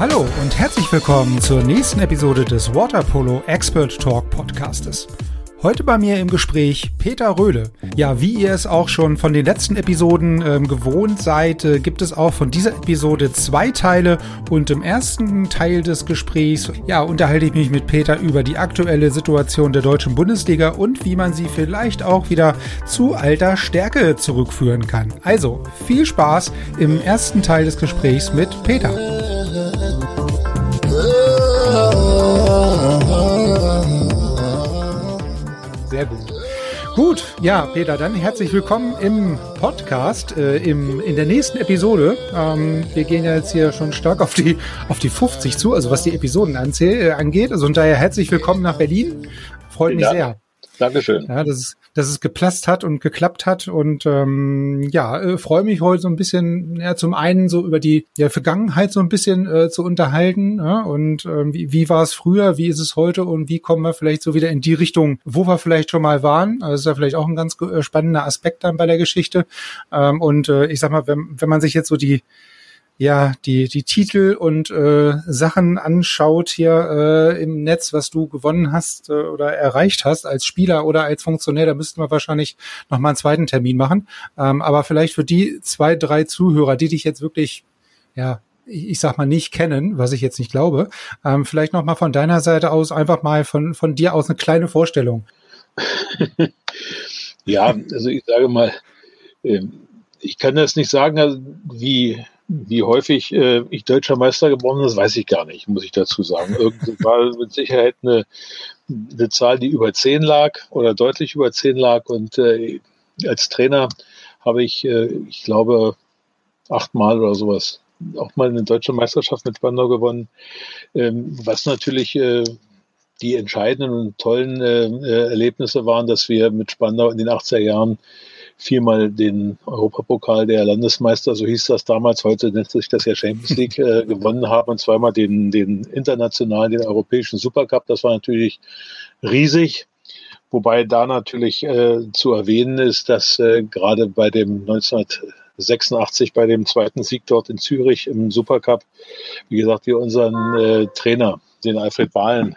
Hallo und herzlich willkommen zur nächsten Episode des Water Polo Expert Talk Podcastes. Heute bei mir im Gespräch Peter Röhle. Ja, wie ihr es auch schon von den letzten Episoden ähm, gewohnt seid, äh, gibt es auch von dieser Episode zwei Teile und im ersten Teil des Gesprächs, ja, unterhalte ich mich mit Peter über die aktuelle Situation der deutschen Bundesliga und wie man sie vielleicht auch wieder zu alter Stärke zurückführen kann. Also, viel Spaß im ersten Teil des Gesprächs mit Peter. Sehr gut. Gut, ja, Peter, dann herzlich willkommen im Podcast, äh, im, in der nächsten Episode. Ähm, wir gehen ja jetzt hier schon stark auf die, auf die 50 zu, also was die Episoden äh, angeht. Also und daher herzlich willkommen nach Berlin. Freut mich ja. sehr. Dankeschön. Ja, das ist, dass es geplasst hat und geklappt hat. Und ähm, ja, äh, freue mich heute so ein bisschen, ja, zum einen so über die ja, Vergangenheit so ein bisschen äh, zu unterhalten. Ja, und ähm, wie, wie war es früher, wie ist es heute und wie kommen wir vielleicht so wieder in die Richtung, wo wir vielleicht schon mal waren. Also ist ja vielleicht auch ein ganz äh, spannender Aspekt dann bei der Geschichte. Ähm, und äh, ich sag mal, wenn, wenn man sich jetzt so die ja die die Titel und äh, Sachen anschaut hier äh, im Netz, was du gewonnen hast äh, oder erreicht hast als Spieler oder als Funktionär, da müssten wir wahrscheinlich noch mal einen zweiten Termin machen. Ähm, aber vielleicht für die zwei drei Zuhörer, die dich jetzt wirklich ja ich sag mal nicht kennen, was ich jetzt nicht glaube, ähm, vielleicht noch mal von deiner Seite aus einfach mal von von dir aus eine kleine Vorstellung. ja, also ich sage mal, ähm, ich kann das nicht sagen, also wie wie häufig äh, ich deutscher Meister geworden bin, das weiß ich gar nicht, muss ich dazu sagen. Irgendwie war mit Sicherheit eine, eine Zahl, die über zehn lag oder deutlich über zehn lag. Und äh, als Trainer habe ich, äh, ich glaube, achtmal oder sowas auch mal eine deutsche Meisterschaft mit Spandau gewonnen, ähm, was natürlich äh, die entscheidenden und tollen äh, äh Erlebnisse waren, dass wir mit Spandau in den 80er Jahren viermal den Europapokal der Landesmeister, so hieß das damals, heute nennt sich das ja Champions League, äh, gewonnen haben und zweimal den, den internationalen, den europäischen Supercup. Das war natürlich riesig. Wobei da natürlich äh, zu erwähnen ist, dass äh, gerade bei dem 1986 bei dem zweiten Sieg dort in Zürich im Supercup, wie gesagt, wir unseren äh, Trainer, den Alfred Wahlen,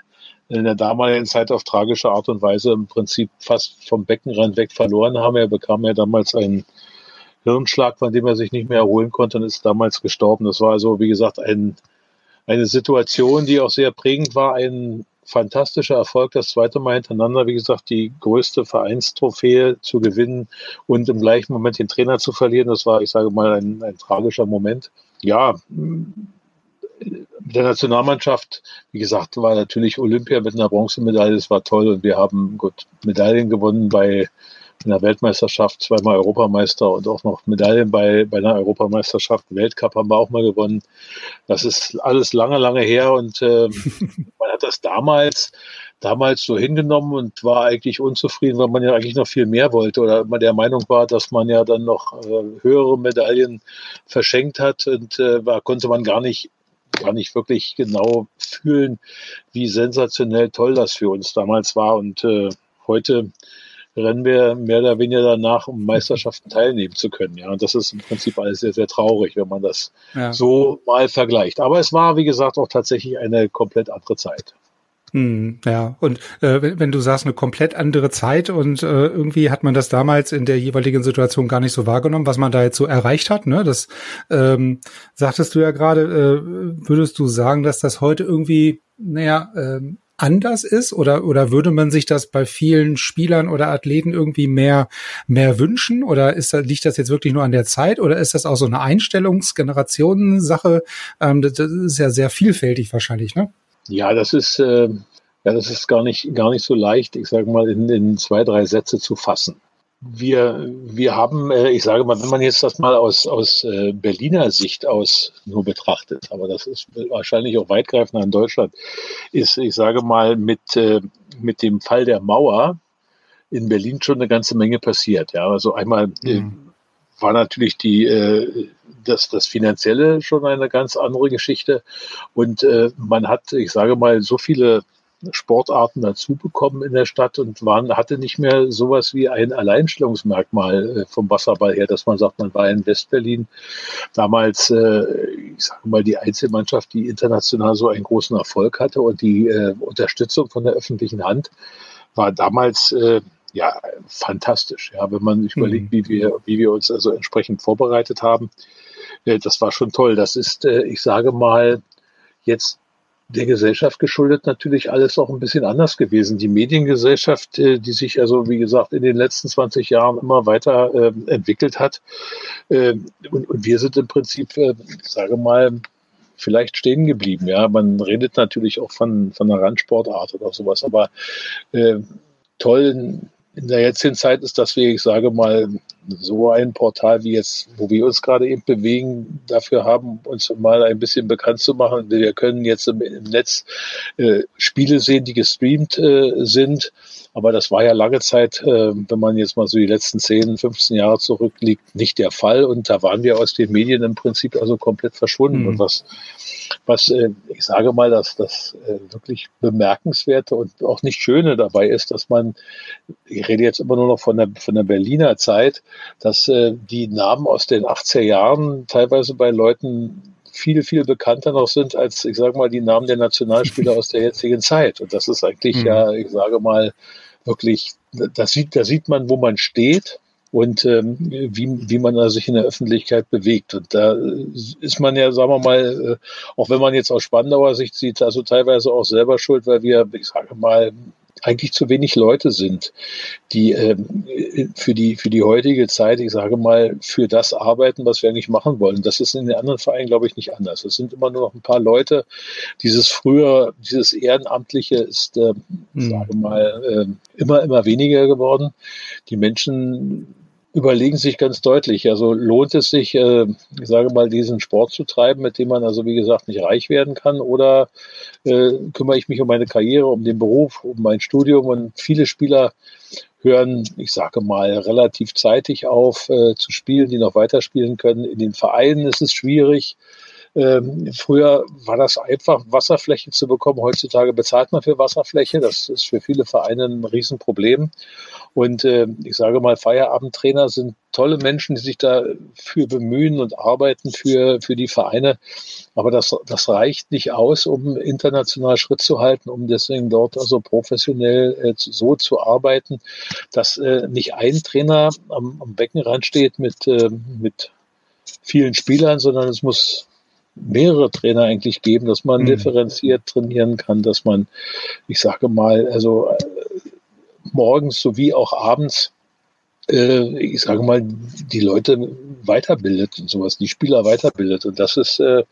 in der damaligen Zeit auf tragische Art und Weise im Prinzip fast vom Beckenrand weg verloren haben. Er bekam ja damals einen Hirnschlag, von dem er sich nicht mehr erholen konnte und ist damals gestorben. Das war also, wie gesagt, ein, eine Situation, die auch sehr prägend war, ein fantastischer Erfolg, das zweite Mal hintereinander, wie gesagt, die größte Vereinstrophäe zu gewinnen und im gleichen Moment den Trainer zu verlieren. Das war, ich sage mal, ein, ein tragischer Moment. Ja, der Nationalmannschaft, wie gesagt, war natürlich Olympia mit einer Bronzemedaille, das war toll und wir haben gut Medaillen gewonnen bei einer Weltmeisterschaft, zweimal Europameister und auch noch Medaillen bei, bei einer Europameisterschaft. Weltcup haben wir auch mal gewonnen. Das ist alles lange, lange her und äh, man hat das damals damals so hingenommen und war eigentlich unzufrieden, weil man ja eigentlich noch viel mehr wollte oder man der Meinung war, dass man ja dann noch äh, höhere Medaillen verschenkt hat und äh, war, konnte man gar nicht gar nicht wirklich genau fühlen, wie sensationell toll das für uns damals war. Und äh, heute rennen wir mehr oder weniger danach, um Meisterschaften teilnehmen zu können. Ja, und das ist im Prinzip alles sehr, sehr traurig, wenn man das ja. so mal vergleicht. Aber es war, wie gesagt, auch tatsächlich eine komplett andere Zeit. Hm, ja, und äh, wenn, du sagst, eine komplett andere Zeit und äh, irgendwie hat man das damals in der jeweiligen Situation gar nicht so wahrgenommen, was man da jetzt so erreicht hat, ne? Das ähm, sagtest du ja gerade, äh, würdest du sagen, dass das heute irgendwie, naja, ähm, anders ist oder oder würde man sich das bei vielen Spielern oder Athleten irgendwie mehr mehr wünschen oder ist das, liegt das jetzt wirklich nur an der Zeit oder ist das auch so eine Einstellungsgenerationensache? Ähm, das, das ist ja sehr vielfältig wahrscheinlich, ne? Ja, das ist, äh, ja, das ist gar nicht, gar nicht so leicht, ich sage mal, in, in zwei, drei Sätze zu fassen. wir, wir haben, äh, ich sage mal, wenn man jetzt das mal aus, aus äh, Berliner Sicht aus nur betrachtet, aber das ist wahrscheinlich auch weitgreifender in Deutschland, ist, ich sage mal, mit, äh, mit dem Fall der Mauer in Berlin schon eine ganze Menge passiert. Ja, also einmal mhm. War natürlich die, das, das Finanzielle schon eine ganz andere Geschichte. Und man hat, ich sage mal, so viele Sportarten dazu bekommen in der Stadt und waren, hatte nicht mehr sowas wie ein Alleinstellungsmerkmal äh, vom Wasserball her, dass man sagt, man war in Westberlin damals, äh, ich sage mal, die Einzelmannschaft, die international so einen großen Erfolg hatte und die äh, Unterstützung von der öffentlichen Hand war damals ja fantastisch. Ja, wenn man sich überlegt, mhm. wie wir, wie wir uns also entsprechend vorbereitet haben, das war schon toll. Das ist, ich sage mal, jetzt der Gesellschaft geschuldet natürlich alles auch ein bisschen anders gewesen. Die Mediengesellschaft, äh, die sich also, wie gesagt, in den letzten 20 Jahren immer weiter äh, entwickelt hat. Äh, und, und, wir sind im Prinzip, äh, sage mal, vielleicht stehen geblieben. Ja, man redet natürlich auch von, von einer Randsportart oder sowas, aber äh, toll, in der jetzigen Zeit ist das, wie ich sage mal, so ein Portal wie jetzt, wo wir uns gerade eben bewegen, dafür haben, uns mal ein bisschen bekannt zu machen. Wir können jetzt im, im Netz äh, Spiele sehen, die gestreamt äh, sind. Aber das war ja lange Zeit, äh, wenn man jetzt mal so die letzten 10, 15 Jahre zurückliegt, nicht der Fall. Und da waren wir aus den Medien im Prinzip also komplett verschwunden. Mhm. Und was, was äh, ich sage mal, dass das äh, wirklich bemerkenswerte und auch nicht schöne dabei ist, dass man, ich rede jetzt immer nur noch von der, von der Berliner Zeit, dass äh, die Namen aus den 80er Jahren teilweise bei Leuten viel, viel bekannter noch sind als, ich sage mal, die Namen der Nationalspieler aus der jetzigen Zeit. Und das ist eigentlich mhm. ja, ich sage mal, wirklich, da sieht, da sieht man, wo man steht und ähm, wie, wie man sich in der Öffentlichkeit bewegt. Und da ist man ja, sagen wir mal, äh, auch wenn man jetzt aus Spandauer Sicht sieht, also teilweise auch selber schuld, weil wir, ich sage mal, eigentlich zu wenig Leute sind, die ähm, für die für die heutige Zeit, ich sage mal, für das arbeiten, was wir eigentlich machen wollen. Das ist in den anderen Vereinen, glaube ich, nicht anders. Es sind immer nur noch ein paar Leute. Dieses früher, dieses Ehrenamtliche ist, äh, mhm. sage mal, äh, immer immer weniger geworden. Die Menschen überlegen sich ganz deutlich. Also lohnt es sich, äh, ich sage mal, diesen Sport zu treiben, mit dem man also wie gesagt nicht reich werden kann, oder äh, kümmere ich mich um meine Karriere, um den Beruf, um mein Studium und viele Spieler hören, ich sage mal, relativ zeitig auf äh, zu spielen, die noch weiterspielen können. In den Vereinen ist es schwierig. Ähm, früher war das einfach, Wasserfläche zu bekommen. Heutzutage bezahlt man für Wasserfläche. Das ist für viele Vereine ein Riesenproblem. Und äh, ich sage mal, Feierabendtrainer sind tolle Menschen, die sich dafür bemühen und arbeiten für, für die Vereine. Aber das, das reicht nicht aus, um international Schritt zu halten, um deswegen dort also professionell äh, so zu arbeiten, dass äh, nicht ein Trainer am, am Beckenrand steht mit, äh, mit vielen Spielern, sondern es muss mehrere Trainer eigentlich geben, dass man mhm. differenziert trainieren kann, dass man, ich sage mal, also äh, morgens sowie auch abends, äh, ich sage mal, die Leute weiterbildet und sowas, die Spieler weiterbildet. Und das ist, äh,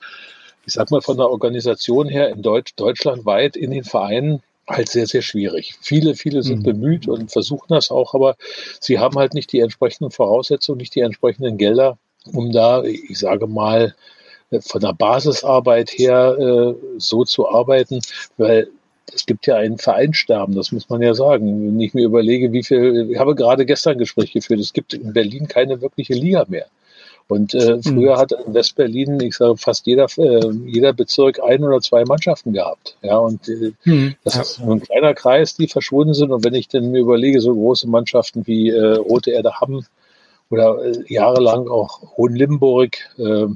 ich sag mal, von der Organisation her in Deutsch, deutschlandweit in den Vereinen halt sehr, sehr schwierig. Viele, viele sind mhm. bemüht und versuchen das auch, aber sie haben halt nicht die entsprechenden Voraussetzungen, nicht die entsprechenden Gelder, um da, ich sage mal, von der Basisarbeit her äh, so zu arbeiten, weil es gibt ja ein Vereinsterben, das muss man ja sagen. Wenn ich mir überlege, wie viel, ich habe gerade gestern ein Gespräch geführt, es gibt in Berlin keine wirkliche Liga mehr. Und äh, hm. früher hat in Westberlin, ich sage fast jeder, äh, jeder Bezirk ein oder zwei Mannschaften gehabt. Ja, und äh, hm. das ist nur ein kleiner Kreis, die verschwunden sind. Und wenn ich dann mir überlege, so große Mannschaften wie äh, Rote Erde Hamm oder äh, jahrelang auch Hohenlimburg, äh,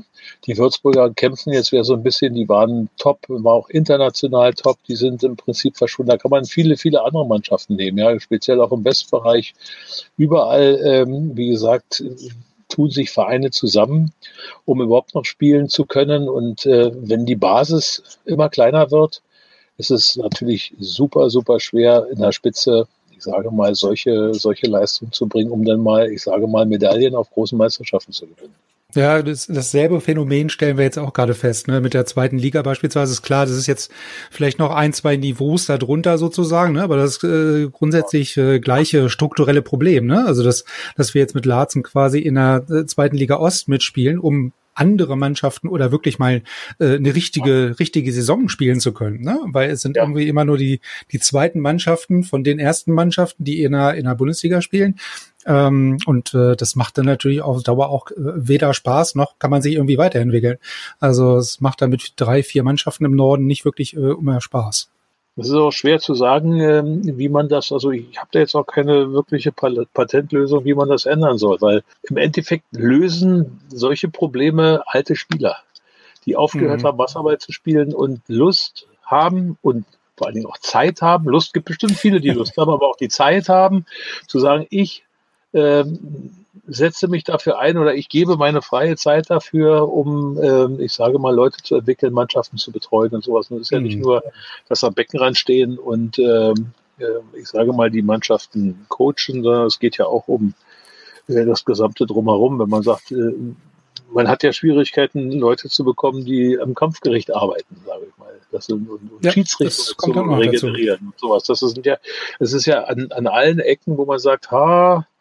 die Würzburger kämpfen jetzt wieder so ein bisschen, die waren top, war auch international top, die sind im Prinzip verschwunden. Da kann man viele, viele andere Mannschaften nehmen, ja, speziell auch im Westbereich. Überall, ähm, wie gesagt, tun sich Vereine zusammen, um überhaupt noch spielen zu können. Und äh, wenn die Basis immer kleiner wird, ist es natürlich super, super schwer in der Spitze, ich sage mal, solche, solche Leistungen zu bringen, um dann mal, ich sage mal, Medaillen auf großen Meisterschaften zu gewinnen. Ja, das, dasselbe Phänomen stellen wir jetzt auch gerade fest. Ne? Mit der zweiten Liga beispielsweise ist klar, das ist jetzt vielleicht noch ein, zwei Niveaus darunter sozusagen, ne? aber das äh, grundsätzlich äh, gleiche strukturelle Problem. Ne? Also dass, dass wir jetzt mit Larzen quasi in der äh, zweiten Liga Ost mitspielen, um andere Mannschaften oder wirklich mal äh, eine richtige richtige Saison spielen zu können, ne? Weil es sind ja. irgendwie immer nur die die zweiten Mannschaften von den ersten Mannschaften, die in der in der Bundesliga spielen. Ähm, und äh, das macht dann natürlich auf Dauer auch äh, weder Spaß noch kann man sich irgendwie weiterentwickeln. Also es macht dann mit drei, vier Mannschaften im Norden nicht wirklich äh, immer Spaß. Es ist auch schwer zu sagen, ähm, wie man das, also ich habe da jetzt auch keine wirkliche Patentlösung, wie man das ändern soll, weil im Endeffekt lösen solche Probleme alte Spieler, die aufgehört mhm. haben, Wasserball zu spielen und Lust haben und vor allen Dingen auch Zeit haben. Lust gibt bestimmt viele, die Lust haben, aber auch die Zeit haben, zu sagen, ich setze mich dafür ein oder ich gebe meine freie Zeit dafür, um, ähm, ich sage mal, Leute zu entwickeln, Mannschaften zu betreuen und sowas. Und es ist ja nicht mhm. nur, dass am Beckenrand stehen und ähm, äh, ich sage mal, die Mannschaften coachen, sondern es geht ja auch um äh, das Gesamte drumherum. Wenn man sagt, äh, man hat ja Schwierigkeiten, Leute zu bekommen, die am Kampfgericht arbeiten, sage ich mal. Das sind, und, und ja, Schiedsrichter zu regenerieren dazu. und sowas. Das sind ja, es ist ja an, an allen Ecken, wo man sagt, ha, ähm,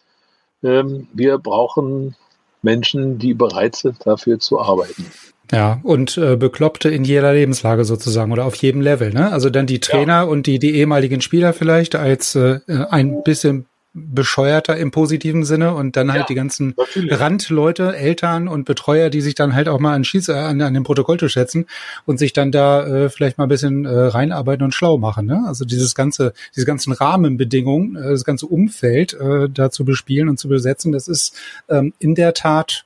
wir brauchen Menschen, die bereit sind, dafür zu arbeiten. Ja, und äh, Bekloppte in jeder Lebenslage sozusagen oder auf jedem Level. Ne? Also dann die Trainer ja. und die, die ehemaligen Spieler vielleicht als äh, ein bisschen bescheuerter im positiven Sinne und dann halt ja, die ganzen natürlich. Randleute, Eltern und Betreuer, die sich dann halt auch mal an Schieß, äh, an, an den Protokoll zu schätzen und sich dann da äh, vielleicht mal ein bisschen äh, reinarbeiten und schlau machen. Ne? Also dieses ganze, diese ganzen Rahmenbedingungen, äh, das ganze Umfeld äh, da zu bespielen und zu besetzen, das ist ähm, in der Tat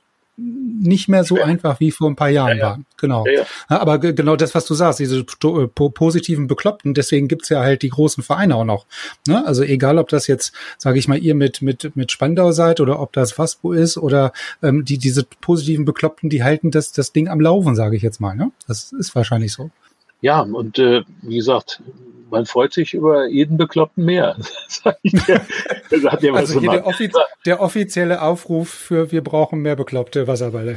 nicht mehr so einfach wie vor ein paar Jahren ja, ja. war. Genau. Ja, Aber genau das, was du sagst, diese äh, positiven Bekloppten, deswegen gibt's ja halt die großen Vereine auch noch. Ne? Also egal, ob das jetzt, sage ich mal, ihr mit, mit, mit Spandau seid oder ob das Faspo ist oder ähm, die, diese positiven Bekloppten, die halten das, das Ding am Laufen, sage ich jetzt mal. Ne? Das ist wahrscheinlich so. Ja, und äh, wie gesagt, man freut sich über jeden Bekloppten mehr. also hier der, offiz der, offizielle Aufruf für wir brauchen mehr bekloppte Wasserballe.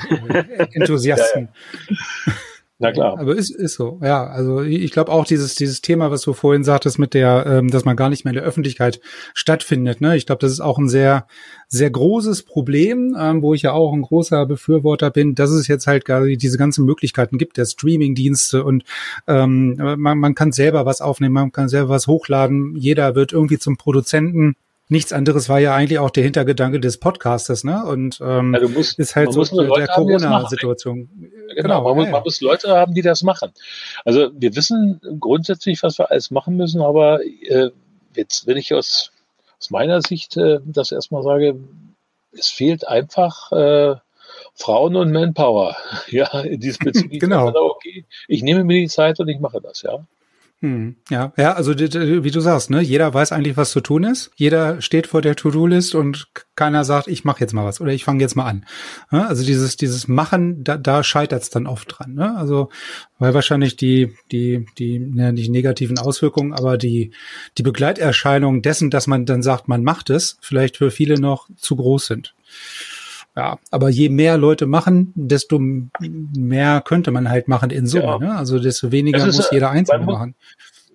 Enthusiasten. ja, ja. Na klar. Aber ist, ist so, ja. Also ich glaube auch dieses, dieses Thema, was du vorhin sagtest, mit der, ähm, dass man gar nicht mehr in der Öffentlichkeit stattfindet, ne? Ich glaube, das ist auch ein sehr, sehr großes Problem, ähm, wo ich ja auch ein großer Befürworter bin, dass es jetzt halt gerade diese ganzen Möglichkeiten gibt, der Streaming-Dienste und ähm, man, man kann selber was aufnehmen, man kann selber was hochladen, jeder wird irgendwie zum Produzenten nichts anderes war ja eigentlich auch der Hintergedanke des Podcastes, ne? Und ähm, ja, musst, ist halt so der Corona-Situation. Genau, genau man, muss, man muss Leute haben, die das machen. Also wir wissen grundsätzlich, was wir alles machen müssen, aber äh, jetzt, wenn ich aus, aus meiner Sicht äh, das erstmal sage, es fehlt einfach äh, Frauen und Manpower. Ja, in diesem Bezug. genau. Okay, ich nehme mir die Zeit und ich mache das, ja. Hm, ja, ja, also wie du sagst, ne, jeder weiß eigentlich, was zu tun ist. Jeder steht vor der To-Do-List und keiner sagt, ich mache jetzt mal was oder ich fange jetzt mal an. Also dieses dieses Machen, da, da scheitert es dann oft dran. Ne? Also weil wahrscheinlich die die die ne, nicht negativen Auswirkungen, aber die die Begleiterscheinungen dessen, dass man dann sagt, man macht es, vielleicht für viele noch zu groß sind. Ja, aber je mehr Leute machen, desto mehr könnte man halt machen in Summe. Ja. Ne? Also desto weniger ist, muss jeder Einzelne machen.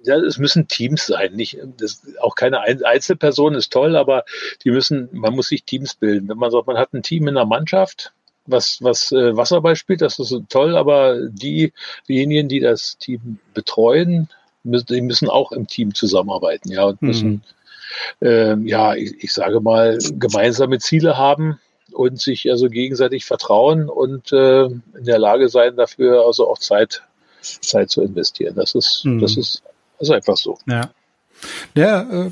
Ja, es müssen Teams sein, nicht das, auch keine Einzelperson ist toll, aber die müssen, man muss sich Teams bilden. Wenn man sagt, man hat ein Team in der Mannschaft, was was äh, Wasserball spielt, das ist toll, aber die diejenigen, die das Team betreuen, müssen, die müssen auch im Team zusammenarbeiten, ja und müssen mhm. äh, ja, ich, ich sage mal gemeinsame Ziele haben und sich also gegenseitig vertrauen und äh, in der Lage sein, dafür also auch Zeit, Zeit zu investieren. Das ist, mhm. das ist, das ist einfach so. Ja. Ja, äh,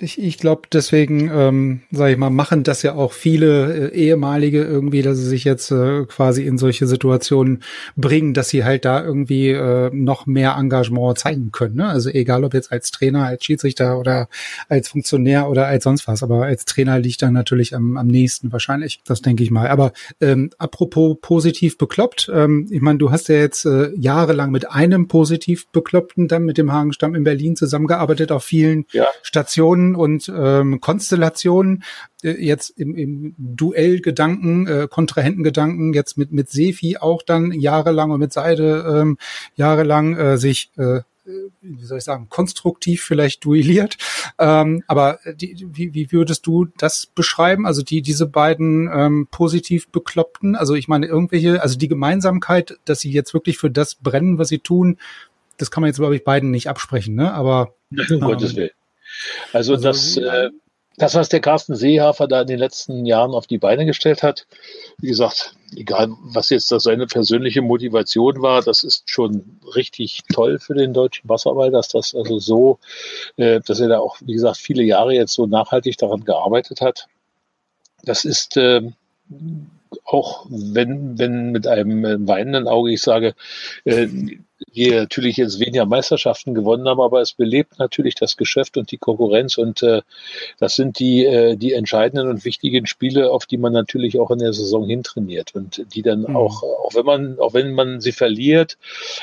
ich, ich glaube, deswegen, ähm, sage ich mal, machen das ja auch viele äh, ehemalige irgendwie, dass sie sich jetzt äh, quasi in solche Situationen bringen, dass sie halt da irgendwie äh, noch mehr Engagement zeigen können. Ne? Also egal, ob jetzt als Trainer, als Schiedsrichter oder als Funktionär oder als sonst was, aber als Trainer liegt dann natürlich am, am nächsten wahrscheinlich. Das denke ich mal. Aber ähm, apropos positiv bekloppt, ähm, ich meine, du hast ja jetzt äh, jahrelang mit einem positiv Bekloppten dann mit dem Hagenstamm in Berlin zusammengearbeitet auf vielen ja. Stationen Situationen und ähm, Konstellationen äh, jetzt im, im Duellgedanken, äh, Kontrahentengedanken jetzt mit mit Sefi auch dann jahrelang und mit Seide ähm, jahrelang äh, sich äh, wie soll ich sagen, konstruktiv vielleicht duelliert. Ähm, aber die, wie, wie würdest du das beschreiben? Also die, diese beiden ähm, positiv Bekloppten, also ich meine, irgendwelche, also die Gemeinsamkeit, dass sie jetzt wirklich für das brennen, was sie tun, das kann man jetzt, glaube ich, beiden nicht absprechen, ne? Aber um Gottes Willen. Also, also das, äh, das, was der Carsten Seehafer da in den letzten Jahren auf die Beine gestellt hat, wie gesagt, egal was jetzt das seine persönliche Motivation war, das ist schon richtig toll für den deutschen Wasserball, dass das also so, äh, dass er da auch, wie gesagt, viele Jahre jetzt so nachhaltig daran gearbeitet hat. Das ist äh, auch wenn, wenn mit einem weinenden Auge ich sage, äh, wir natürlich jetzt weniger Meisterschaften gewonnen haben, aber es belebt natürlich das Geschäft und die Konkurrenz und äh, das sind die, äh, die entscheidenden und wichtigen Spiele, auf die man natürlich auch in der Saison hintrainiert und die dann mhm. auch, auch wenn man, auch wenn man sie verliert,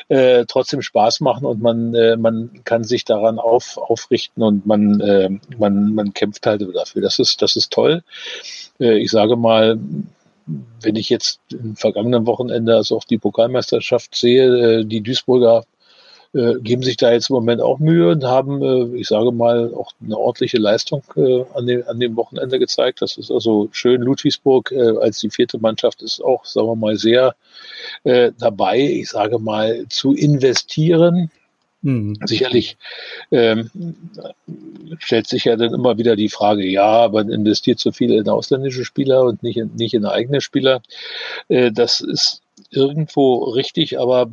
äh, trotzdem Spaß machen und man, äh, man kann sich daran auf, aufrichten und man, äh, man, man kämpft halt dafür. Das ist, das ist toll. Äh, ich sage mal, wenn ich jetzt im vergangenen Wochenende also auch die Pokalmeisterschaft sehe, äh, die Duisburger äh, geben sich da jetzt im Moment auch Mühe und haben, äh, ich sage mal, auch eine ordentliche Leistung äh, an, dem, an dem Wochenende gezeigt. Das ist also schön. Ludwigsburg als die vierte Mannschaft ist auch, sagen wir mal, sehr dabei, ich sage mal, zu investieren Mhm. Sicherlich ähm, stellt sich ja dann immer wieder die Frage, ja, man investiert zu viel in ausländische Spieler und nicht in, nicht in eigene Spieler. Äh, das ist irgendwo richtig, aber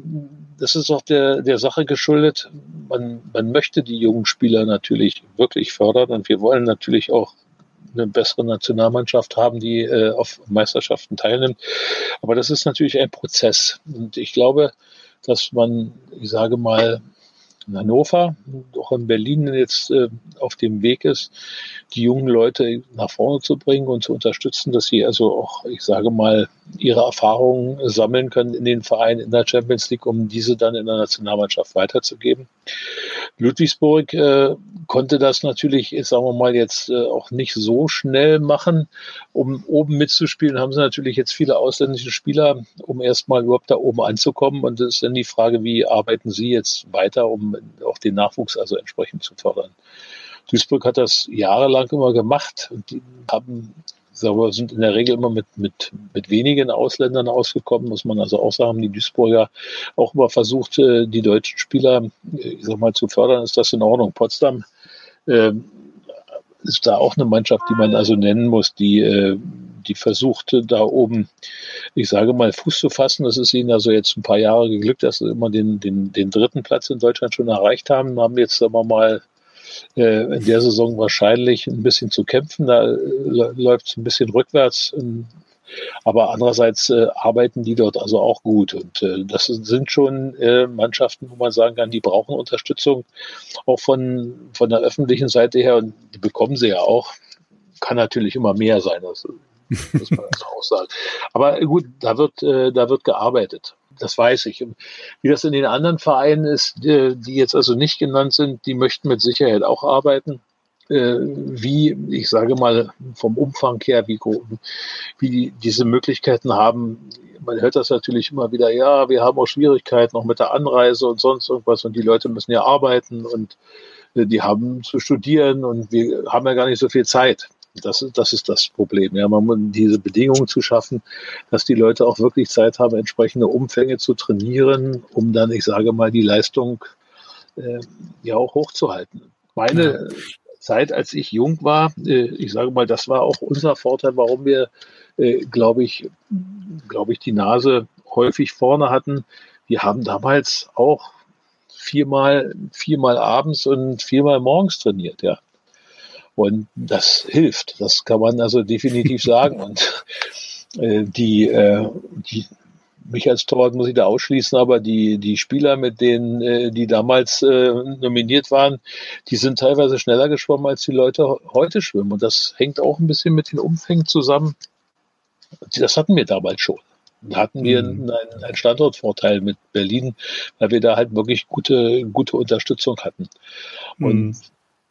das ist auch der, der Sache geschuldet. Man, man möchte die jungen Spieler natürlich wirklich fördern und wir wollen natürlich auch eine bessere Nationalmannschaft haben, die äh, auf Meisterschaften teilnimmt. Aber das ist natürlich ein Prozess. Und ich glaube, dass man, ich sage mal, in Hannover, auch in Berlin jetzt äh, auf dem Weg ist, die jungen Leute nach vorne zu bringen und zu unterstützen, dass sie also auch, ich sage mal, ihre Erfahrungen sammeln können in den Vereinen in der Champions League, um diese dann in der Nationalmannschaft weiterzugeben. Ludwigsburg äh, konnte das natürlich, sagen wir mal, jetzt äh, auch nicht so schnell machen. Um oben mitzuspielen, haben sie natürlich jetzt viele ausländische Spieler, um erstmal überhaupt da oben anzukommen. Und es ist dann die Frage, wie arbeiten sie jetzt weiter, um auch den Nachwuchs also entsprechend zu fördern. Duisburg hat das jahrelang immer gemacht und die haben wir sind in der Regel immer mit, mit, mit wenigen Ausländern ausgekommen, muss man also auch sagen, die Duisburger auch immer versucht, äh, die deutschen Spieler, äh, ich sag mal, zu fördern, ist das in Ordnung. Potsdam äh, ist da auch eine Mannschaft, die man also nennen muss, die, äh, die versuchte da oben, ich sage mal, Fuß zu fassen. Das ist ihnen also jetzt ein paar Jahre geglückt, dass sie immer den, den, den dritten Platz in Deutschland schon erreicht haben, haben jetzt aber mal äh, in der Saison wahrscheinlich ein bisschen zu kämpfen. Da äh, läuft es ein bisschen rückwärts. Aber andererseits äh, arbeiten die dort also auch gut. Und äh, das sind schon äh, Mannschaften, wo man sagen kann, die brauchen Unterstützung auch von, von der öffentlichen Seite her. Und die bekommen sie ja auch. Kann natürlich immer mehr sein. Das muss man auch sagen. Aber gut, da wird, da wird gearbeitet das weiß ich. Wie das in den anderen Vereinen ist, die jetzt also nicht genannt sind, die möchten mit Sicherheit auch arbeiten. Äh, wie, ich sage mal, vom Umfang her, wie, wie die diese Möglichkeiten haben. Man hört das natürlich immer wieder, ja, wir haben auch Schwierigkeiten noch mit der Anreise und sonst irgendwas und die Leute müssen ja arbeiten und äh, die haben zu studieren und wir haben ja gar nicht so viel Zeit. Das, das ist das Problem. Ja, man muss diese Bedingungen zu schaffen, dass die Leute auch wirklich Zeit haben, entsprechende Umfänge zu trainieren, um dann, ich sage mal, die Leistung äh, ja auch hochzuhalten. Meine ja. Zeit, als ich jung war, äh, ich sage mal, das war auch unser Vorteil, warum wir, äh, glaube ich, glaube ich, die Nase häufig vorne hatten. Wir haben damals auch viermal, viermal abends und viermal morgens trainiert, ja. Und das hilft. Das kann man also definitiv sagen. Und äh, die, äh, die, mich als Torwart muss ich da ausschließen, aber die, die Spieler, mit denen, äh, die damals äh, nominiert waren, die sind teilweise schneller geschwommen, als die Leute heute schwimmen. Und das hängt auch ein bisschen mit den Umfängen zusammen. Das hatten wir damals schon. Da hatten wir mhm. einen, einen Standortvorteil mit Berlin, weil wir da halt wirklich gute, gute Unterstützung hatten. Und mhm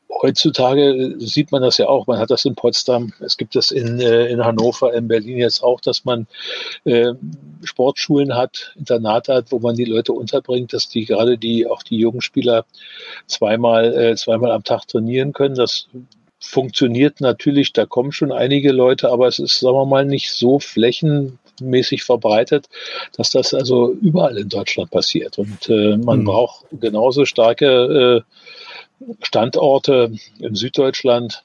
heutzutage sieht man das ja auch. Man hat das in Potsdam, es gibt es in, äh, in Hannover, in Berlin jetzt auch, dass man äh, Sportschulen hat, Internate hat, wo man die Leute unterbringt, dass die gerade die auch die jungen Spieler zweimal äh, zweimal am Tag trainieren können. Das funktioniert natürlich, da kommen schon einige Leute, aber es ist, sagen wir mal, nicht so flächenmäßig verbreitet, dass das also überall in Deutschland passiert. Und äh, man mhm. braucht genauso starke äh, Standorte in Süddeutschland,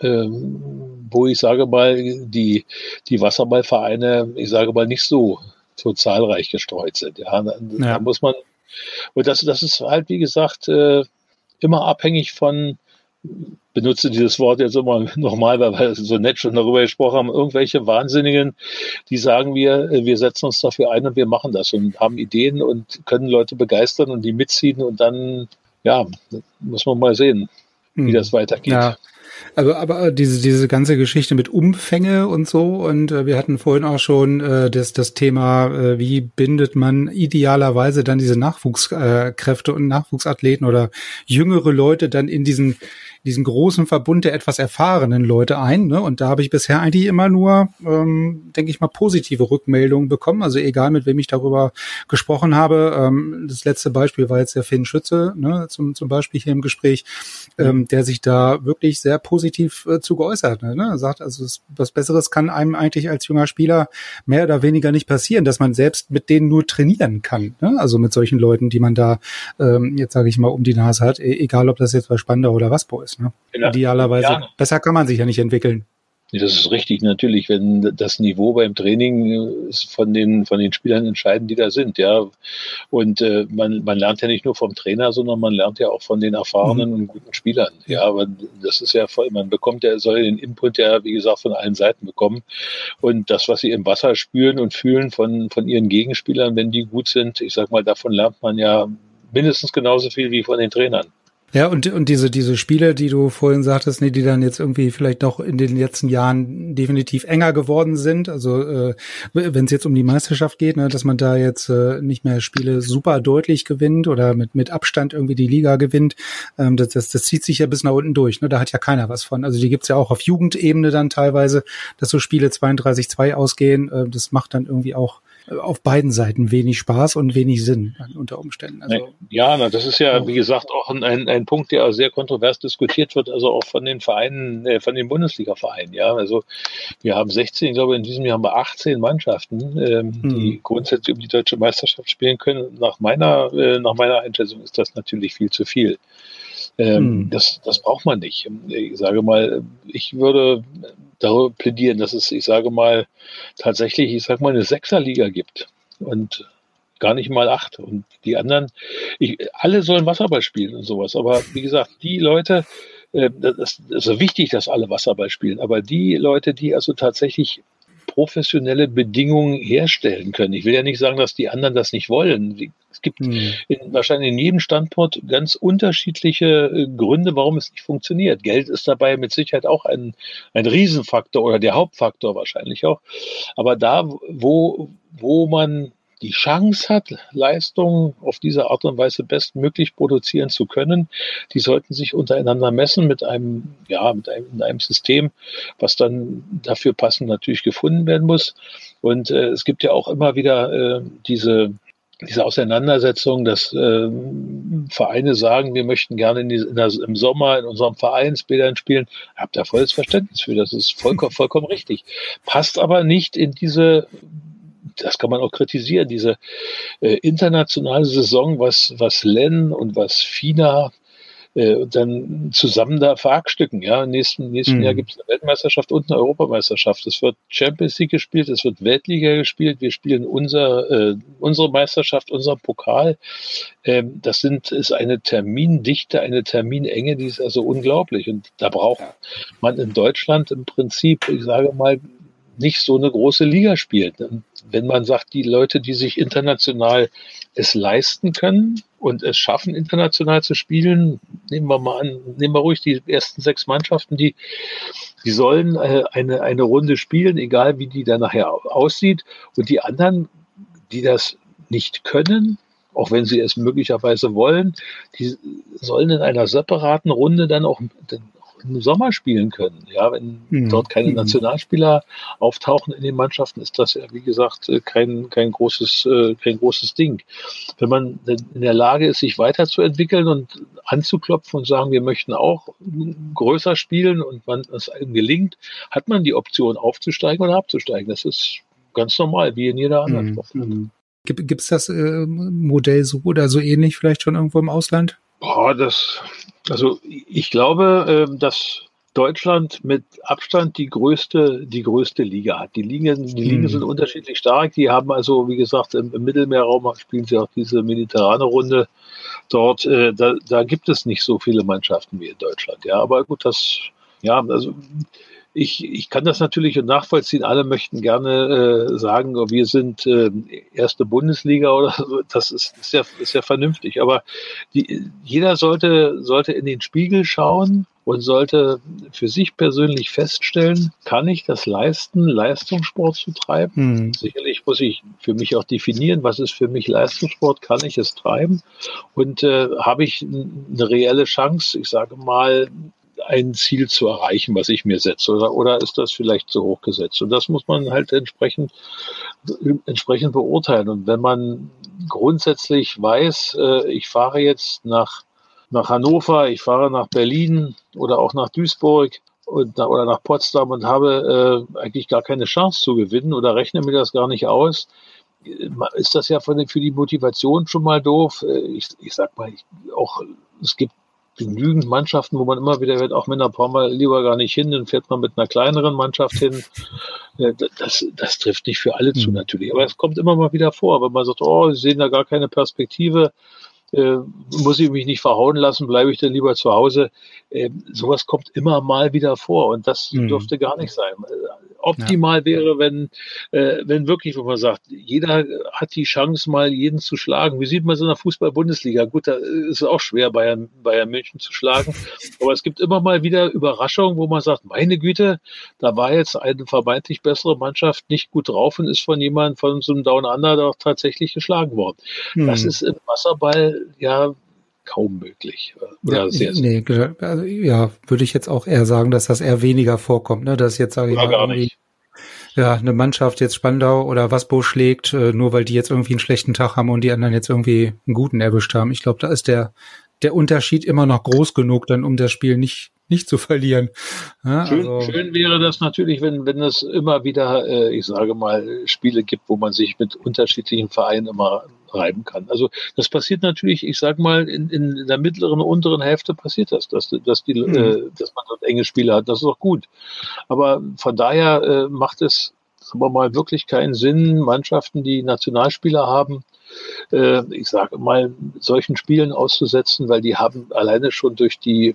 ähm, wo ich sage mal, die, die Wasserballvereine, ich sage mal, nicht so, so zahlreich gestreut sind. Ja, da, ja. muss man, und das, das ist halt, wie gesagt, äh, immer abhängig von, benutze dieses Wort jetzt immer nochmal, weil wir so nett schon darüber gesprochen haben, irgendwelche Wahnsinnigen, die sagen wir, wir setzen uns dafür ein und wir machen das und haben Ideen und können Leute begeistern und die mitziehen und dann ja, muss man mal sehen, wie hm. das weitergeht. Ja. Also, aber diese, diese ganze Geschichte mit Umfänge und so, und äh, wir hatten vorhin auch schon äh, das, das Thema, äh, wie bindet man idealerweise dann diese Nachwuchskräfte äh, und Nachwuchsathleten oder jüngere Leute dann in diesen diesen großen Verbund der etwas erfahrenen Leute ein. Ne? Und da habe ich bisher eigentlich immer nur, ähm, denke ich mal, positive Rückmeldungen bekommen. Also egal, mit wem ich darüber gesprochen habe. Ähm, das letzte Beispiel war jetzt der Finn Schütze, ne? zum, zum Beispiel hier im Gespräch, ähm, der sich da wirklich sehr positiv äh, zu geäußert hat. Ne? Er sagt, also es, was Besseres kann einem eigentlich als junger Spieler mehr oder weniger nicht passieren, dass man selbst mit denen nur trainieren kann. Ne? Also mit solchen Leuten, die man da ähm, jetzt sage ich mal um die Nase hat, e egal ob das jetzt bei Spandau oder Waspo ist ist. Ne? Ja, Idealerweise. Ja. Besser kann man sich ja nicht entwickeln. Das ist richtig, natürlich, wenn das Niveau beim Training ist von den, von den Spielern entscheiden, die da sind, ja. Und äh, man, man lernt ja nicht nur vom Trainer, sondern man lernt ja auch von den erfahrenen mhm. und guten Spielern. Ja, aber das ist ja voll, man bekommt ja, soll den Input ja, wie gesagt, von allen Seiten bekommen. Und das, was sie im Wasser spüren und fühlen von, von ihren Gegenspielern, wenn die gut sind, ich sag mal, davon lernt man ja mindestens genauso viel wie von den Trainern. Ja, und, und diese, diese Spiele, die du vorhin sagtest, nee, die dann jetzt irgendwie vielleicht doch in den letzten Jahren definitiv enger geworden sind. Also äh, wenn es jetzt um die Meisterschaft geht, ne, dass man da jetzt äh, nicht mehr Spiele super deutlich gewinnt oder mit, mit Abstand irgendwie die Liga gewinnt, ähm, das, das, das zieht sich ja bis nach unten durch. Ne? Da hat ja keiner was von. Also die gibt's ja auch auf Jugendebene dann teilweise, dass so Spiele 32-2 ausgehen. Äh, das macht dann irgendwie auch auf beiden Seiten wenig Spaß und wenig Sinn unter Umständen. Also, ja, na, das ist ja, wie gesagt, auch ein, ein Punkt, der sehr kontrovers diskutiert wird, also auch von den Vereinen, äh, von den Bundesliga-Vereinen. Ja, also wir haben 16, ich glaube, in diesem Jahr haben wir 18 Mannschaften, ähm, hm. die grundsätzlich um die deutsche Meisterschaft spielen können. Nach meiner, äh, nach meiner Einschätzung ist das natürlich viel zu viel. Ähm, hm. das, das braucht man nicht. Ich sage mal, ich würde darüber plädieren, dass es, ich sage mal, tatsächlich, ich sage mal, eine Sechserliga gibt und gar nicht mal acht. Und die anderen, ich, alle sollen Wasserball spielen und sowas. Aber wie gesagt, die Leute, äh, das, das ist wichtig, dass alle Wasserball spielen. Aber die Leute, die also tatsächlich professionelle Bedingungen herstellen können. Ich will ja nicht sagen, dass die anderen das nicht wollen. Es gibt hm. in, wahrscheinlich in jedem Standort ganz unterschiedliche äh, Gründe, warum es nicht funktioniert. Geld ist dabei mit Sicherheit auch ein, ein Riesenfaktor oder der Hauptfaktor wahrscheinlich auch. Aber da, wo, wo man die Chance hat, Leistungen auf diese Art und Weise bestmöglich produzieren zu können, die sollten sich untereinander messen mit einem, ja, mit einem, mit einem System, was dann dafür passend natürlich gefunden werden muss. Und äh, es gibt ja auch immer wieder äh, diese diese Auseinandersetzung, dass äh, Vereine sagen, wir möchten gerne in die, in das, im Sommer in unserem Vereinsbädern spielen. Habe da volles Verständnis für, das ist vollkommen, vollkommen richtig. Passt aber nicht in diese das kann man auch kritisieren, diese äh, internationale Saison, was, was Len und was FINA äh, dann zusammen da verhackstücken. Ja, nächsten, nächsten mhm. Jahr gibt es eine Weltmeisterschaft und eine Europameisterschaft. Es wird Champions League gespielt, es wird Weltliga gespielt. Wir spielen unser, äh, unsere Meisterschaft, unseren Pokal. Ähm, das sind, ist eine Termindichte, eine Terminenge, die ist also unglaublich. Und da braucht man in Deutschland im Prinzip, ich sage mal, nicht so eine große Liga spielt. Und wenn man sagt, die Leute, die sich international es leisten können und es schaffen, international zu spielen, nehmen wir mal an, nehmen wir ruhig die ersten sechs Mannschaften, die, die sollen äh, eine, eine Runde spielen, egal wie die dann nachher aussieht. Und die anderen, die das nicht können, auch wenn sie es möglicherweise wollen, die sollen in einer separaten Runde dann auch im Sommer spielen können. Ja, wenn mhm. dort keine hm. Nationalspieler auftauchen in den Mannschaften, ist das ja, wie gesagt, äh, kein, kein großes, äh, kein großes Ding. Wenn man in der Lage ist, sich weiterzuentwickeln und anzuklopfen und sagen, wir möchten auch größer spielen und man es einem gelingt, hat man die Option aufzusteigen oder abzusteigen. Das ist ganz normal, wie in jeder anderen mhm. Sportart. Mhm. Gibt es das äh, Modell so oder so ähnlich vielleicht schon irgendwo im Ausland? Boah, das, also ich glaube, äh, dass Deutschland mit Abstand die größte, die größte Liga hat. Die Ligen, die Ligen hm. sind unterschiedlich stark. Die haben also, wie gesagt, im, im Mittelmeerraum spielen sie auch diese mediterrane Runde. Dort, äh, da, da gibt es nicht so viele Mannschaften wie in Deutschland. Ja, aber gut, das, ja, also ich, ich kann das natürlich nachvollziehen. Alle möchten gerne äh, sagen, wir sind äh, erste Bundesliga oder so. Das ist, ist, ja, ist ja vernünftig. Aber die, jeder sollte, sollte in den Spiegel schauen und sollte für sich persönlich feststellen, kann ich das leisten, Leistungssport zu treiben? Hm. Sicherlich muss ich für mich auch definieren, was ist für mich Leistungssport, kann ich es treiben? Und äh, habe ich eine reelle Chance, ich sage mal, ein Ziel zu erreichen, was ich mir setze? Oder, oder ist das vielleicht zu hoch gesetzt? Und das muss man halt entsprechend, entsprechend beurteilen. Und wenn man grundsätzlich weiß, äh, ich fahre jetzt nach, nach Hannover, ich fahre nach Berlin oder auch nach Duisburg, und, oder nach Potsdam und habe äh, eigentlich gar keine Chance zu gewinnen oder rechne mir das gar nicht aus, ist das ja für die Motivation schon mal doof. Äh, ich, ich sag mal, ich, auch es gibt genügend Mannschaften, wo man immer wieder hört, auch mit einer Pommer lieber gar nicht hin, dann fährt man mit einer kleineren Mannschaft hin. Das, das trifft nicht für alle zu hm. natürlich. Aber es kommt immer mal wieder vor, wenn man sagt, oh, sie sehen da gar keine Perspektive, äh, muss ich mich nicht verhauen lassen, bleibe ich dann lieber zu Hause. Äh, sowas kommt immer mal wieder vor und das mhm. dürfte gar nicht sein optimal ja. wäre, wenn, äh, wenn wirklich, wo man sagt, jeder hat die Chance, mal jeden zu schlagen. Wie sieht man so in der Fußball-Bundesliga? Gut, da ist es auch schwer, Bayern, Bayern München zu schlagen. Aber es gibt immer mal wieder Überraschungen, wo man sagt, meine Güte, da war jetzt eine vermeintlich bessere Mannschaft nicht gut drauf und ist von jemandem, von so einem Down Under doch tatsächlich geschlagen worden. Hm. Das ist im Wasserball ja kaum möglich. Oder ja, sehr, nee, also, ja, würde ich jetzt auch eher sagen, dass das eher weniger vorkommt, ne? Dass jetzt sage ich mal irgendwie, ja, eine Mannschaft jetzt Spandau oder Wasbo schlägt, äh, nur weil die jetzt irgendwie einen schlechten Tag haben und die anderen jetzt irgendwie einen guten erwischt haben. Ich glaube, da ist der der Unterschied immer noch groß genug, dann um das Spiel nicht nicht zu verlieren. Ja, schön, also. schön wäre das natürlich, wenn wenn es immer wieder, äh, ich sage mal, Spiele gibt, wo man sich mit unterschiedlichen Vereinen immer reiben kann. Also das passiert natürlich, ich sag mal, in, in der mittleren, unteren Hälfte passiert das, dass, dass, die, mhm. äh, dass man dort enge Spiele hat. Das ist auch gut. Aber von daher äh, macht es sagen wir mal wirklich keinen Sinn, Mannschaften, die Nationalspieler haben, äh, ich sage mal, solchen Spielen auszusetzen, weil die haben alleine schon durch die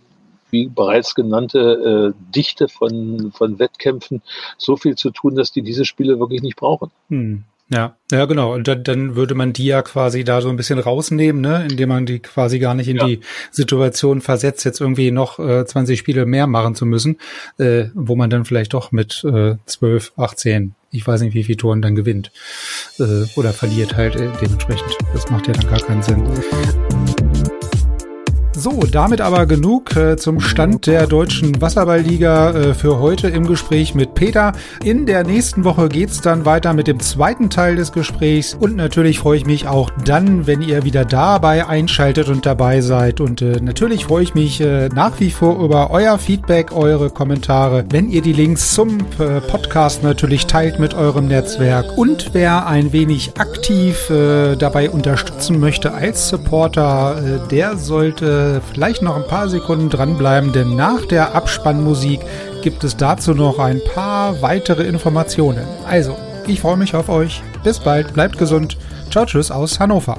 wie bereits genannte äh, Dichte von, von Wettkämpfen so viel zu tun, dass die diese Spiele wirklich nicht brauchen. Hm. Ja, ja, genau. Und dann, dann würde man die ja quasi da so ein bisschen rausnehmen, ne, indem man die quasi gar nicht in ja. die Situation versetzt, jetzt irgendwie noch äh, 20 Spiele mehr machen zu müssen, äh, wo man dann vielleicht doch mit äh, 12, 18, ich weiß nicht, wie viel Toren dann gewinnt äh, oder verliert halt äh, dementsprechend. Das macht ja dann gar keinen Sinn. So, damit aber genug äh, zum Stand der deutschen Wasserballliga äh, für heute im Gespräch mit Peter. In der nächsten Woche geht's dann weiter mit dem zweiten Teil des Gesprächs und natürlich freue ich mich auch dann, wenn ihr wieder dabei einschaltet und dabei seid. Und äh, natürlich freue ich mich nach wie vor über euer Feedback, eure Kommentare, wenn ihr die Links zum Podcast natürlich teilt mit eurem Netzwerk. Und wer ein wenig aktiv dabei unterstützen möchte als Supporter, der sollte vielleicht noch ein paar Sekunden dranbleiben, denn nach der Abspannmusik gibt es dazu noch ein paar weitere Informationen. Also, ich freue mich auf euch. Bis bald, bleibt gesund. Ciao, tschüss aus Hannover.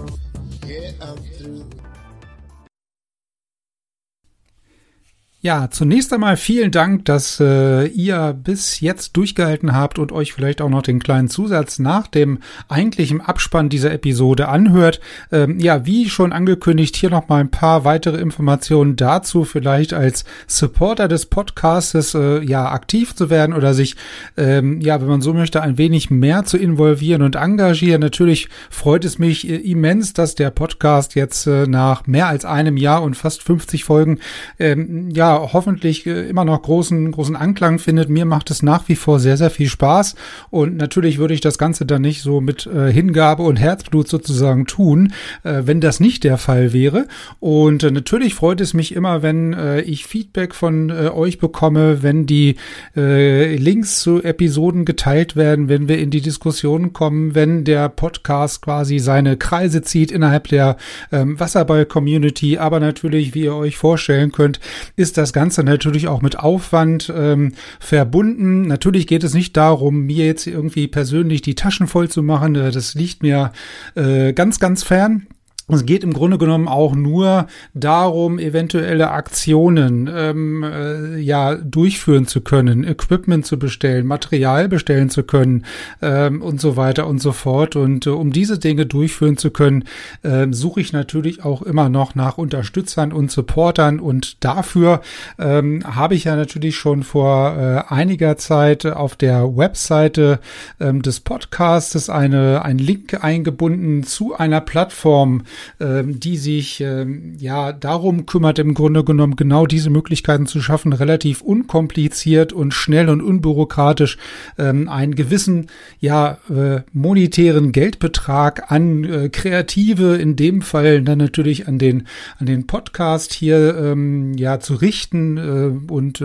Ja, zunächst einmal vielen Dank, dass äh, ihr bis jetzt durchgehalten habt und euch vielleicht auch noch den kleinen Zusatz nach dem eigentlichen Abspann dieser Episode anhört. Ähm, ja, wie schon angekündigt, hier noch mal ein paar weitere Informationen dazu, vielleicht als Supporter des Podcastes äh, ja aktiv zu werden oder sich ähm, ja, wenn man so möchte, ein wenig mehr zu involvieren und engagieren. Natürlich freut es mich äh, immens, dass der Podcast jetzt äh, nach mehr als einem Jahr und fast 50 Folgen ähm, ja hoffentlich äh, immer noch großen, großen Anklang findet. Mir macht es nach wie vor sehr, sehr viel Spaß. Und natürlich würde ich das Ganze dann nicht so mit äh, Hingabe und Herzblut sozusagen tun, äh, wenn das nicht der Fall wäre. Und äh, natürlich freut es mich immer, wenn äh, ich Feedback von äh, euch bekomme, wenn die Links zu Episoden geteilt werden, wenn wir in die Diskussion kommen, wenn der Podcast quasi seine Kreise zieht innerhalb der ähm, Wasserball-Community. Aber natürlich, wie ihr euch vorstellen könnt, ist das das Ganze natürlich auch mit Aufwand ähm, verbunden. Natürlich geht es nicht darum, mir jetzt irgendwie persönlich die Taschen voll zu machen. Äh, das liegt mir äh, ganz, ganz fern. Es geht im Grunde genommen auch nur darum, eventuelle Aktionen ähm, äh, ja durchführen zu können, Equipment zu bestellen, Material bestellen zu können ähm, und so weiter und so fort. Und äh, um diese Dinge durchführen zu können, äh, suche ich natürlich auch immer noch nach Unterstützern und Supportern. Und dafür ähm, habe ich ja natürlich schon vor äh, einiger Zeit auf der Webseite ähm, des Podcasts eine einen Link eingebunden zu einer Plattform die sich ähm, ja darum kümmert, im Grunde genommen genau diese Möglichkeiten zu schaffen, relativ unkompliziert und schnell und unbürokratisch ähm, einen gewissen ja äh, monetären Geldbetrag an äh, Kreative, in dem Fall dann natürlich an den an den Podcast hier ähm, ja zu richten äh, und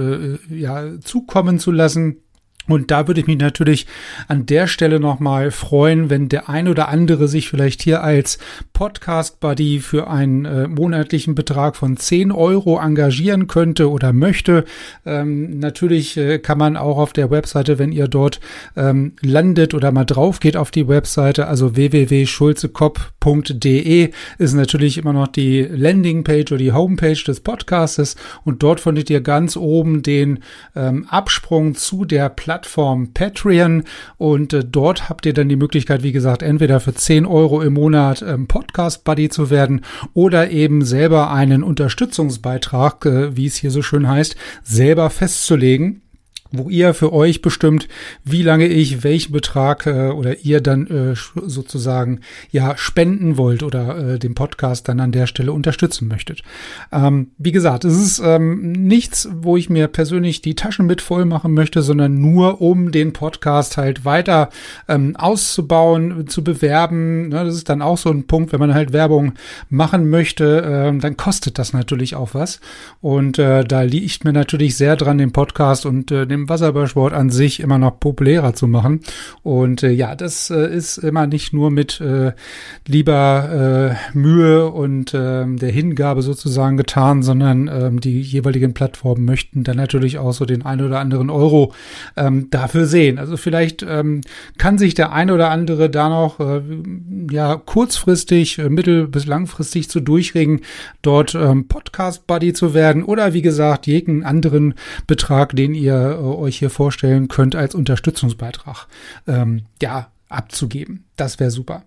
ja zukommen zu lassen und da würde ich mich natürlich an der Stelle nochmal freuen, wenn der ein oder andere sich vielleicht hier als Podcast-Buddy für einen äh, monatlichen Betrag von 10 Euro engagieren könnte oder möchte. Ähm, natürlich äh, kann man auch auf der Webseite, wenn ihr dort ähm, landet oder mal drauf geht auf die Webseite, also www.schulzekopf.de ist natürlich immer noch die Landingpage oder die Homepage des Podcastes und dort findet ihr ganz oben den ähm, Absprung zu der Plattform Plattform Patreon. Und äh, dort habt ihr dann die Möglichkeit, wie gesagt, entweder für 10 Euro im Monat ähm, Podcast Buddy zu werden oder eben selber einen Unterstützungsbeitrag, äh, wie es hier so schön heißt, selber festzulegen wo ihr für euch bestimmt, wie lange ich welchen Betrag äh, oder ihr dann äh, sozusagen ja spenden wollt oder äh, den Podcast dann an der Stelle unterstützen möchtet. Ähm, wie gesagt, es ist ähm, nichts, wo ich mir persönlich die Taschen mit voll machen möchte, sondern nur um den Podcast halt weiter ähm, auszubauen, zu bewerben. Ne, das ist dann auch so ein Punkt, wenn man halt Werbung machen möchte, äh, dann kostet das natürlich auch was. Und äh, da liegt mir natürlich sehr dran, den Podcast und äh, den dem Wasserballsport an sich immer noch populärer zu machen. Und äh, ja, das äh, ist immer nicht nur mit äh, lieber äh, Mühe und äh, der Hingabe sozusagen getan, sondern äh, die jeweiligen Plattformen möchten dann natürlich auch so den ein oder anderen Euro ähm, dafür sehen. Also vielleicht ähm, kann sich der ein oder andere da noch äh, ja kurzfristig, äh, mittel- bis langfristig zu durchregen, dort ähm, Podcast Buddy zu werden oder wie gesagt jeden anderen Betrag, den ihr äh, euch hier vorstellen könnt, als Unterstützungsbeitrag ähm, ja, abzugeben. Das wäre super.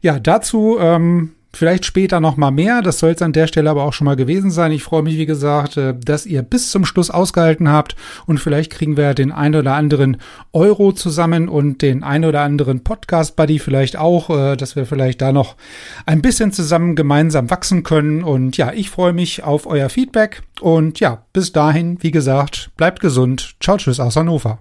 Ja, dazu ähm, Vielleicht später noch mal mehr. Das soll es an der Stelle aber auch schon mal gewesen sein. Ich freue mich, wie gesagt, äh, dass ihr bis zum Schluss ausgehalten habt und vielleicht kriegen wir den ein oder anderen Euro zusammen und den ein oder anderen Podcast Buddy vielleicht auch, äh, dass wir vielleicht da noch ein bisschen zusammen gemeinsam wachsen können. Und ja, ich freue mich auf euer Feedback und ja, bis dahin, wie gesagt, bleibt gesund. Ciao, tschüss aus Hannover.